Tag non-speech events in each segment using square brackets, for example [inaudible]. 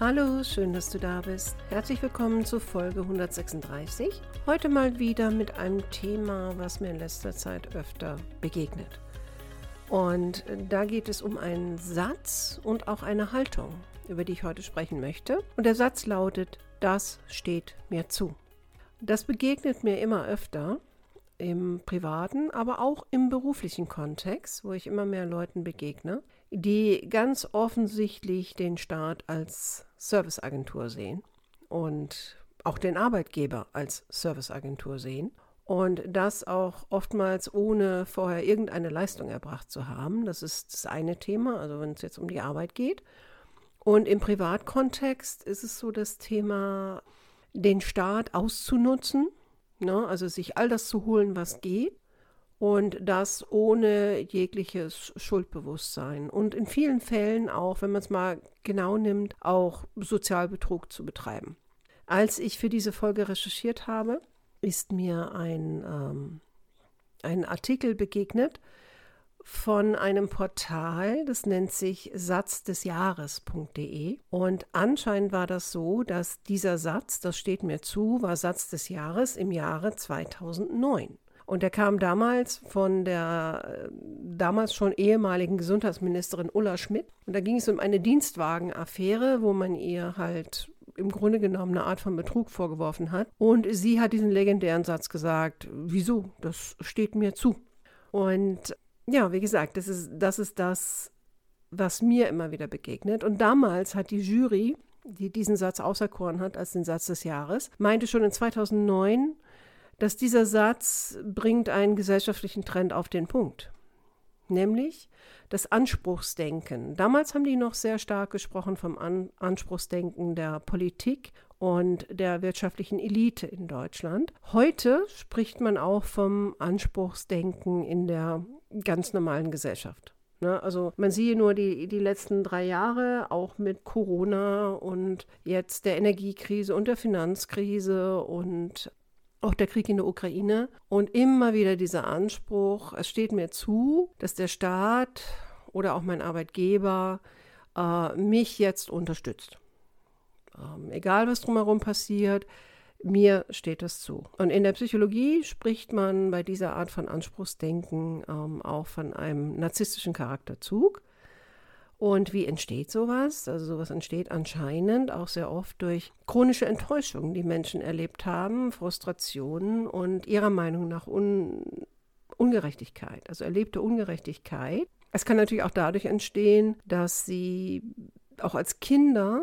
Hallo, schön, dass du da bist. Herzlich willkommen zu Folge 136. Heute mal wieder mit einem Thema, was mir in letzter Zeit öfter begegnet. Und da geht es um einen Satz und auch eine Haltung, über die ich heute sprechen möchte. Und der Satz lautet, das steht mir zu. Das begegnet mir immer öfter im privaten, aber auch im beruflichen Kontext, wo ich immer mehr Leuten begegne, die ganz offensichtlich den Staat als Serviceagentur sehen und auch den Arbeitgeber als Serviceagentur sehen und das auch oftmals ohne vorher irgendeine Leistung erbracht zu haben. Das ist das eine Thema, also wenn es jetzt um die Arbeit geht. Und im Privatkontext ist es so das Thema, den Staat auszunutzen, ne? also sich all das zu holen, was geht und das ohne jegliches Schuldbewusstsein. Und in vielen Fällen auch, wenn man es mal genau nimmt, auch Sozialbetrug zu betreiben. Als ich für diese Folge recherchiert habe, ist mir ein, ähm, ein Artikel begegnet von einem Portal, das nennt sich satzdesjahres.de. Und anscheinend war das so, dass dieser Satz, das steht mir zu, war Satz des Jahres im Jahre 2009. Und er kam damals von der äh, damals schon ehemaligen Gesundheitsministerin Ulla Schmidt. Und da ging es um eine Dienstwagenaffäre, wo man ihr halt im Grunde genommen eine Art von Betrug vorgeworfen hat. Und sie hat diesen legendären Satz gesagt, wieso? Das steht mir zu. Und ja, wie gesagt, das ist das, ist das was mir immer wieder begegnet. Und damals hat die Jury, die diesen Satz auserkoren hat als den Satz des Jahres, meinte schon in 2009, dass dieser Satz bringt einen gesellschaftlichen Trend auf den Punkt, nämlich das Anspruchsdenken. Damals haben die noch sehr stark gesprochen vom An Anspruchsdenken der Politik und der wirtschaftlichen Elite in Deutschland. Heute spricht man auch vom Anspruchsdenken in der ganz normalen Gesellschaft. Ne, also man sieht nur die, die letzten drei Jahre, auch mit Corona und jetzt der Energiekrise und der Finanzkrise und auch der Krieg in der Ukraine und immer wieder dieser Anspruch, es steht mir zu, dass der Staat oder auch mein Arbeitgeber äh, mich jetzt unterstützt. Ähm, egal was drumherum passiert, mir steht das zu. Und in der Psychologie spricht man bei dieser Art von Anspruchsdenken ähm, auch von einem narzisstischen Charakterzug. Und wie entsteht sowas? Also sowas entsteht anscheinend auch sehr oft durch chronische Enttäuschungen, die Menschen erlebt haben, Frustrationen und ihrer Meinung nach Un Ungerechtigkeit, also erlebte Ungerechtigkeit. Es kann natürlich auch dadurch entstehen, dass sie auch als Kinder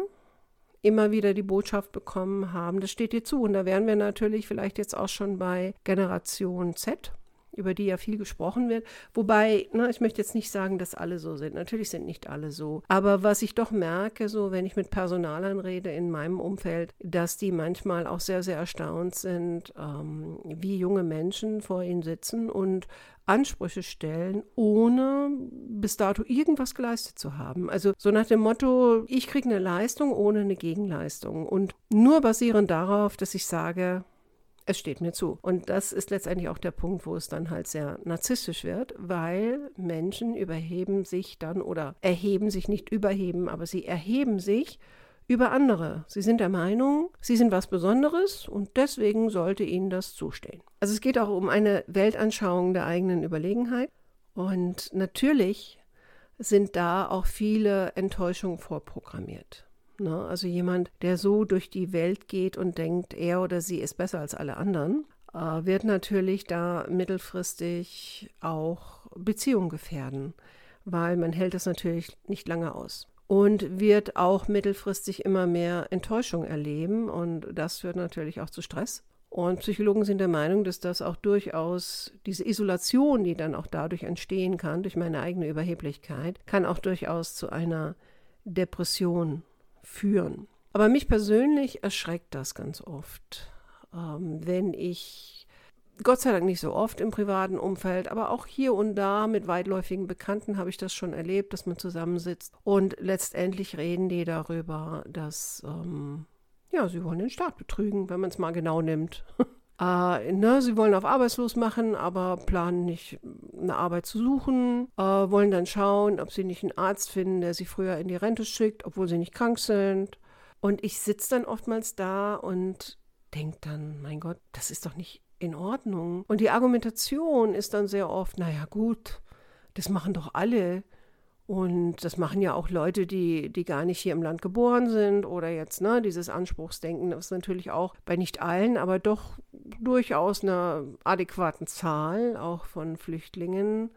immer wieder die Botschaft bekommen haben, das steht dir zu. Und da wären wir natürlich vielleicht jetzt auch schon bei Generation Z, über die ja viel gesprochen wird. Wobei, ne, ich möchte jetzt nicht sagen, dass alle so sind. Natürlich sind nicht alle so. Aber was ich doch merke, so wenn ich mit Personalern rede in meinem Umfeld, dass die manchmal auch sehr, sehr erstaunt sind, ähm, wie junge Menschen vor ihnen sitzen und Ansprüche stellen, ohne bis dato irgendwas geleistet zu haben. Also so nach dem Motto, ich kriege eine Leistung ohne eine Gegenleistung und nur basierend darauf, dass ich sage, es steht mir zu. Und das ist letztendlich auch der Punkt, wo es dann halt sehr narzisstisch wird, weil Menschen überheben sich dann oder erheben sich nicht überheben, aber sie erheben sich über andere. Sie sind der Meinung, sie sind was Besonderes und deswegen sollte ihnen das zustehen. Also es geht auch um eine Weltanschauung der eigenen Überlegenheit und natürlich sind da auch viele Enttäuschungen vorprogrammiert. Ne? Also jemand, der so durch die Welt geht und denkt, er oder sie ist besser als alle anderen, äh, wird natürlich da mittelfristig auch Beziehungen gefährden, weil man hält das natürlich nicht lange aus. Und wird auch mittelfristig immer mehr Enttäuschung erleben und das führt natürlich auch zu Stress. Und Psychologen sind der Meinung, dass das auch durchaus diese Isolation, die dann auch dadurch entstehen kann, durch meine eigene Überheblichkeit, kann auch durchaus zu einer Depression führen. Aber mich persönlich erschreckt das ganz oft. ähm, wenn ich, Gott sei Dank nicht so oft im privaten Umfeld, aber auch hier und da mit weitläufigen Bekannten habe ich das schon erlebt, dass man zusammensitzt und letztendlich reden die darüber, dass, ähm, ja, sie wollen den Staat betrügen, wenn man es mal genau nimmt. [laughs] Äh, ne, sie wollen auf arbeitslos machen, aber planen nicht, eine Arbeit zu suchen, äh, wollen dann schauen, ob sie nicht einen Arzt finden, der sie früher in die Rente schickt, obwohl sie nicht krank sind. Und ich sitze dann oftmals da und denke dann, mein Gott, das ist doch nicht in Ordnung. Und die Argumentation ist dann sehr oft, naja gut, das machen doch alle. Und das machen ja auch Leute, die, die gar nicht hier im Land geboren sind oder jetzt, ne, dieses Anspruchsdenken, das ist natürlich auch bei nicht allen, aber doch durchaus einer adäquaten Zahl auch von Flüchtlingen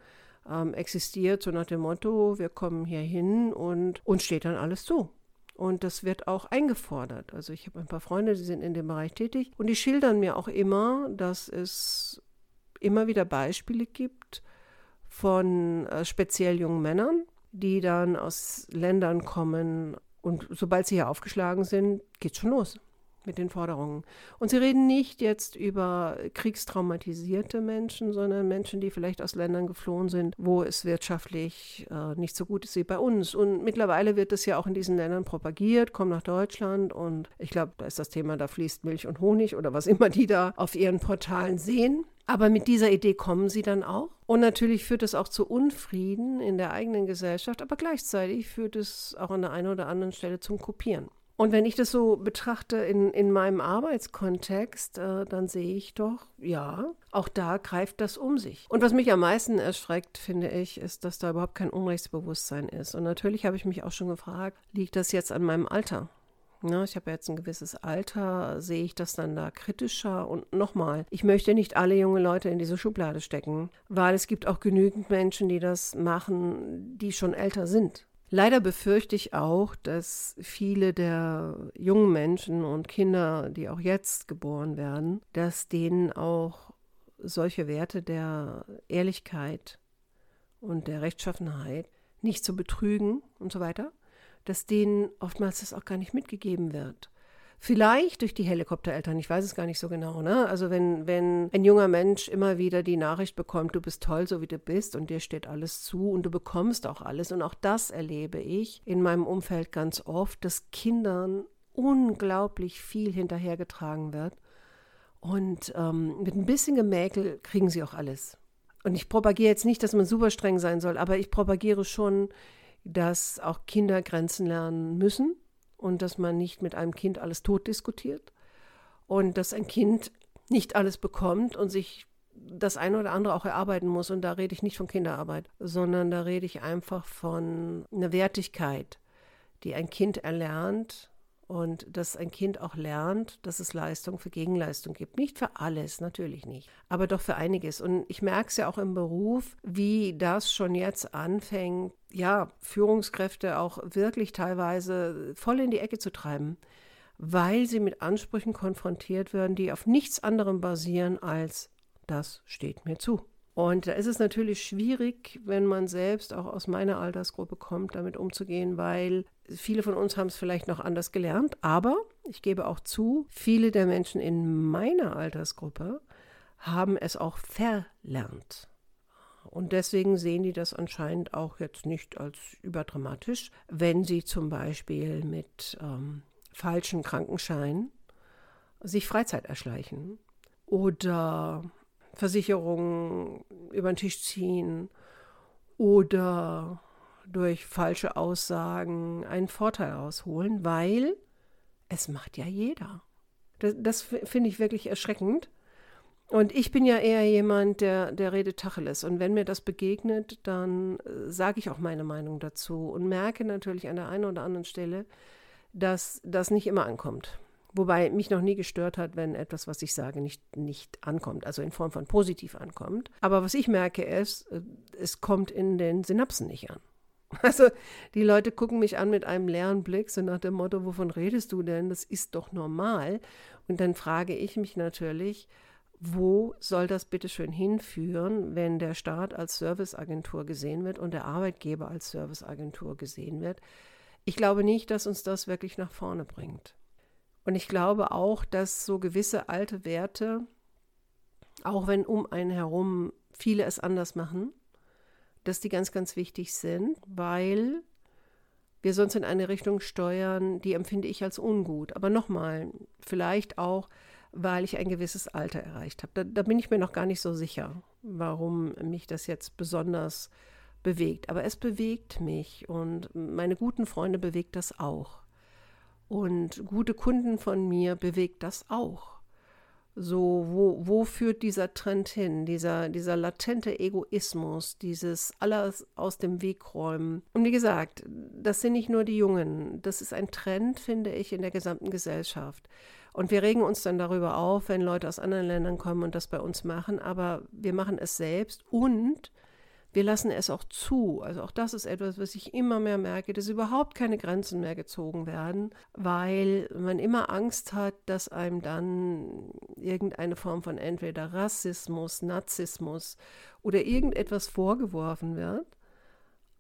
ähm, existiert, so nach dem Motto, wir kommen hier hin und uns steht dann alles zu. Und das wird auch eingefordert. Also ich habe ein paar Freunde, die sind in dem Bereich tätig und die schildern mir auch immer, dass es immer wieder Beispiele gibt von äh, speziell jungen Männern, die dann aus Ländern kommen und sobald sie hier aufgeschlagen sind, geht's schon los mit den Forderungen. Und sie reden nicht jetzt über kriegstraumatisierte Menschen, sondern Menschen, die vielleicht aus Ländern geflohen sind, wo es wirtschaftlich äh, nicht so gut ist wie bei uns. Und mittlerweile wird es ja auch in diesen Ländern propagiert, komm nach Deutschland und ich glaube, da ist das Thema, da fließt Milch und Honig oder was immer die da auf ihren Portalen sehen. Aber mit dieser Idee kommen sie dann auch. Und natürlich führt es auch zu Unfrieden in der eigenen Gesellschaft, aber gleichzeitig führt es auch an der einen oder anderen Stelle zum Kopieren. Und wenn ich das so betrachte in, in meinem Arbeitskontext, äh, dann sehe ich doch, ja, auch da greift das um sich. Und was mich am meisten erschreckt, finde ich, ist, dass da überhaupt kein Unrechtsbewusstsein ist. Und natürlich habe ich mich auch schon gefragt, liegt das jetzt an meinem Alter? Ja, ich habe jetzt ein gewisses Alter, sehe ich das dann da kritischer. Und nochmal, ich möchte nicht alle junge Leute in diese Schublade stecken, weil es gibt auch genügend Menschen, die das machen, die schon älter sind. Leider befürchte ich auch, dass viele der jungen Menschen und Kinder, die auch jetzt geboren werden, dass denen auch solche Werte der Ehrlichkeit und der Rechtschaffenheit nicht zu betrügen und so weiter, dass denen oftmals das auch gar nicht mitgegeben wird. Vielleicht durch die Helikoptereltern, ich weiß es gar nicht so genau. Ne? Also wenn, wenn ein junger Mensch immer wieder die Nachricht bekommt, du bist toll, so wie du bist und dir steht alles zu und du bekommst auch alles. Und auch das erlebe ich in meinem Umfeld ganz oft, dass Kindern unglaublich viel hinterhergetragen wird. Und ähm, mit ein bisschen Gemäkel kriegen sie auch alles. Und ich propagiere jetzt nicht, dass man super streng sein soll, aber ich propagiere schon dass auch Kinder Grenzen lernen müssen und dass man nicht mit einem Kind alles tot diskutiert und dass ein Kind nicht alles bekommt und sich das eine oder andere auch erarbeiten muss. Und da rede ich nicht von Kinderarbeit, sondern da rede ich einfach von einer Wertigkeit, die ein Kind erlernt und dass ein Kind auch lernt, dass es Leistung für Gegenleistung gibt. Nicht für alles, natürlich nicht, aber doch für einiges. Und ich merke es ja auch im Beruf, wie das schon jetzt anfängt, ja, Führungskräfte auch wirklich teilweise voll in die Ecke zu treiben, weil sie mit Ansprüchen konfrontiert werden, die auf nichts anderem basieren als das steht mir zu. Und da ist es natürlich schwierig, wenn man selbst auch aus meiner Altersgruppe kommt, damit umzugehen, weil viele von uns haben es vielleicht noch anders gelernt. Aber ich gebe auch zu, viele der Menschen in meiner Altersgruppe haben es auch verlernt. Und deswegen sehen die das anscheinend auch jetzt nicht als überdramatisch, wenn sie zum Beispiel mit ähm, falschen Krankenscheinen sich Freizeit erschleichen oder Versicherungen über den Tisch ziehen oder durch falsche Aussagen einen Vorteil ausholen, weil es macht ja jeder. Das, das finde ich wirklich erschreckend. Und ich bin ja eher jemand, der, der redet Tacheles. Und wenn mir das begegnet, dann äh, sage ich auch meine Meinung dazu und merke natürlich an der einen oder anderen Stelle, dass das nicht immer ankommt. Wobei mich noch nie gestört hat, wenn etwas, was ich sage, nicht, nicht ankommt, also in Form von positiv ankommt. Aber was ich merke ist, äh, es kommt in den Synapsen nicht an. [laughs] Also die Leute gucken mich an mit einem leeren Blick, so nach dem Motto, wovon redest du denn? Das ist doch normal. Und dann frage ich mich natürlich, wo soll das bitte schön hinführen, wenn der Staat als Serviceagentur gesehen wird und der Arbeitgeber als Serviceagentur gesehen wird? Ich glaube nicht, dass uns das wirklich nach vorne bringt. Und ich glaube auch, dass so gewisse alte Werte, auch wenn um einen herum viele es anders machen, dass die ganz, ganz wichtig sind, weil wir sonst in eine Richtung steuern, die empfinde ich als ungut. Aber nochmal, vielleicht auch, weil ich ein gewisses Alter erreicht habe. Da, da, bin ich mir noch gar nicht so sicher, warum mich das jetzt besonders bewegt. Aber es bewegt mich und meine guten Freunde bewegt das auch. Und gute Kunden von mir bewegt das auch. So, wo, wo führt dieser Trend hin? Dieser, dieser latente Egoismus, dieses alles aus dem Weg räumen. Und wie gesagt, das sind nicht nur die Jungen. Das ist ein Trend, finde ich, in der gesamten Gesellschaft. Und wir regen uns dann darüber auf, wenn Leute aus anderen Ländern kommen und das bei uns machen, aber wir machen es selbst und wir lassen es auch zu. Also auch das ist etwas, was ich immer mehr merke, dass überhaupt keine Grenzen mehr gezogen werden, weil man immer Angst hat, dass einem dann irgendeine Form von entweder Rassismus, Narzissmus oder irgendetwas vorgeworfen wird,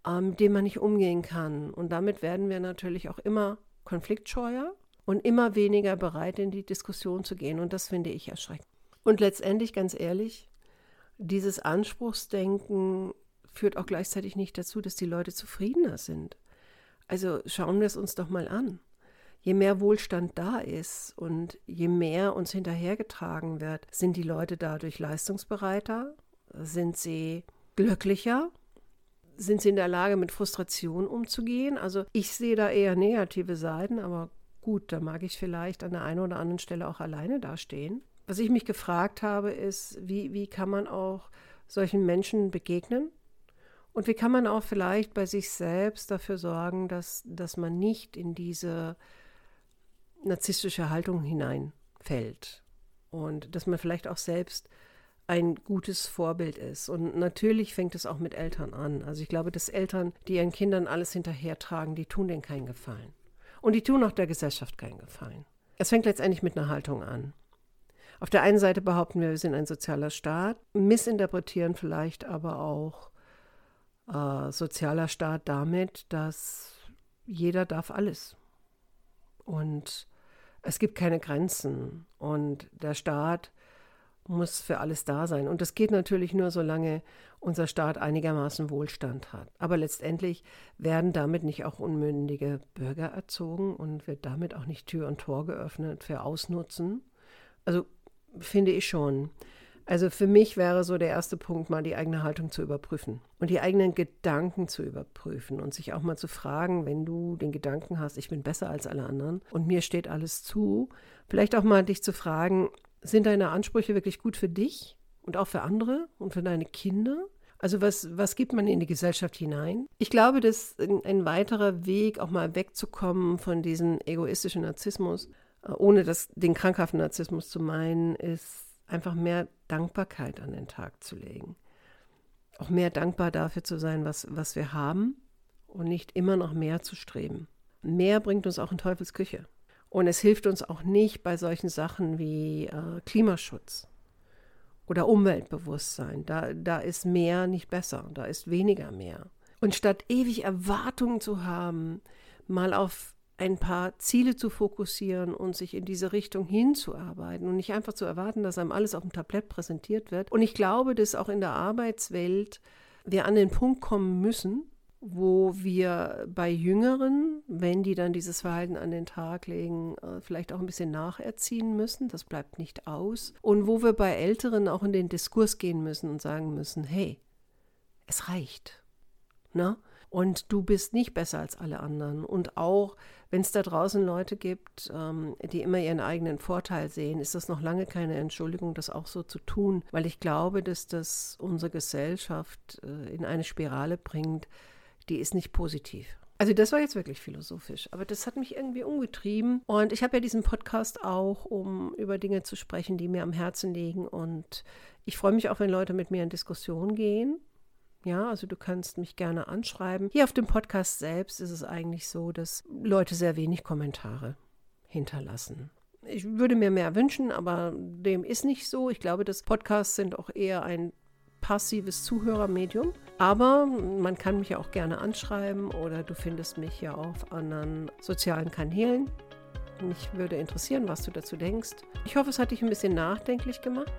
ähm, dem man nicht umgehen kann. Und damit werden wir natürlich auch immer konfliktscheuer und immer weniger bereit, in die Diskussion zu gehen. Und das finde ich erschreckend. Und letztendlich, ganz ehrlich, dieses Anspruchsdenken führt auch gleichzeitig nicht dazu, dass die Leute zufriedener sind. Also schauen wir es uns doch mal an. Je mehr Wohlstand da ist und je mehr uns hinterhergetragen wird, sind die Leute dadurch leistungsbereiter? Sind sie glücklicher? Sind sie in der Lage, mit Frustration umzugehen? Also ich sehe da eher negative Seiten, aber gut, da mag ich vielleicht an der einen oder anderen Stelle auch alleine dastehen. Was ich mich gefragt habe, ist, wie, wie kann man auch solchen Menschen begegnen? Und wie kann man auch vielleicht bei sich selbst dafür sorgen, dass, dass man nicht in diese narzisstische Haltung hineinfällt und dass man vielleicht auch selbst ein gutes Vorbild ist. Und natürlich fängt es auch mit Eltern an. Also ich glaube, dass Eltern, die ihren Kindern alles hinterhertragen, die tun denen keinen Gefallen. Und die tun auch der Gesellschaft keinen Gefallen. Es fängt letztendlich mit einer Haltung an. Auf der einen Seite behaupten wir, wir sind ein sozialer Staat, missinterpretieren vielleicht aber auch äh, sozialer Staat damit, dass jeder darf alles. Und es gibt keine Grenzen. Und der Staat muss für alles da sein. Und das geht natürlich nur, solange unser Staat einigermaßen Wohlstand hat. Aber letztendlich werden damit nicht auch unmündige Bürger erzogen und wird damit auch nicht Tür und Tor geöffnet für Ausnutzen. Also finde ich schon. Also für mich wäre so der erste Punkt, mal die eigene Haltung zu überprüfen und die eigenen Gedanken zu überprüfen und sich auch mal zu fragen, wenn du den Gedanken hast, ich bin besser als alle anderen und mir steht alles zu, vielleicht auch mal dich zu fragen, sind deine Ansprüche wirklich gut für dich und auch für andere und für deine Kinder? Also was, was gibt man in die Gesellschaft hinein? Ich glaube, dass ein weiterer Weg, auch mal wegzukommen von diesem egoistischen Narzissmus, äh, ohne das, den krankhaften Narzissmus zu meinen, ist einfach mehr Dankbarkeit an den Tag zu legen. Auch mehr dankbar dafür zu sein, was, was wir haben und nicht immer noch mehr zu streben. Mehr bringt uns auch in Teufels Küche. Und es hilft uns auch nicht bei solchen Sachen wie äh, Klimaschutz oder Umweltbewusstsein. Da, da ist mehr nicht besser, da ist weniger mehr. Und statt ewig Erwartungen zu haben, mal auf ein paar Ziele zu fokussieren und sich in diese Richtung hinzuarbeiten und nicht einfach zu erwarten, dass einem alles auf dem Tablett präsentiert wird. Und ich glaube, dass auch in der Arbeitswelt wir an den Punkt kommen müssen, wo wir bei Jüngeren, wenn die dann dieses Verhalten an den Tag legen, äh, vielleicht auch ein bisschen nacherziehen müssen. Das bleibt nicht aus. Und wo wir bei Älteren auch in den Diskurs gehen müssen und sagen müssen, hey, es reicht. Na? Und du bist nicht besser als alle anderen. Und auch wenn es da draußen Leute gibt, ähm, die immer ihren eigenen Vorteil sehen, ist das noch lange keine Entschuldigung, das auch so zu tun, weil ich glaube, dass das unsere Gesellschaft äh, in eine Spirale bringt, die ist nicht positiv. Also das war jetzt wirklich philosophisch, aber das hat mich irgendwie umgetrieben. Und ich habe ja diesen Podcast auch, um über Dinge zu sprechen, die mir am Herzen liegen. Und ich freue mich auch, wenn Leute mit mir in Diskussion gehen. Ja, also du kannst mich gerne anschreiben. Hier auf dem Podcast selbst ist es eigentlich so, dass Leute sehr wenig Kommentare hinterlassen. Ich würde mir mehr wünschen, aber dem ist nicht so. Ich glaube, dass Podcasts sind auch eher ein passives Zuhörermedium. Aber man kann mich ja auch gerne anschreiben oder du findest mich ja auf anderen sozialen Kanälen. Mich würde interessieren, was du dazu denkst. Ich hoffe, es hat dich ein bisschen nachdenklich gemacht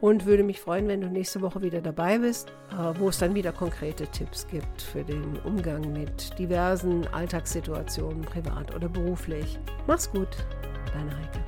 und würde mich freuen, wenn du nächste Woche wieder dabei bist, äh, wo es dann wieder konkrete Tipps gibt für den Umgang mit diversen Alltagssituationen, privat oder beruflich. Mach's gut, deine Heike.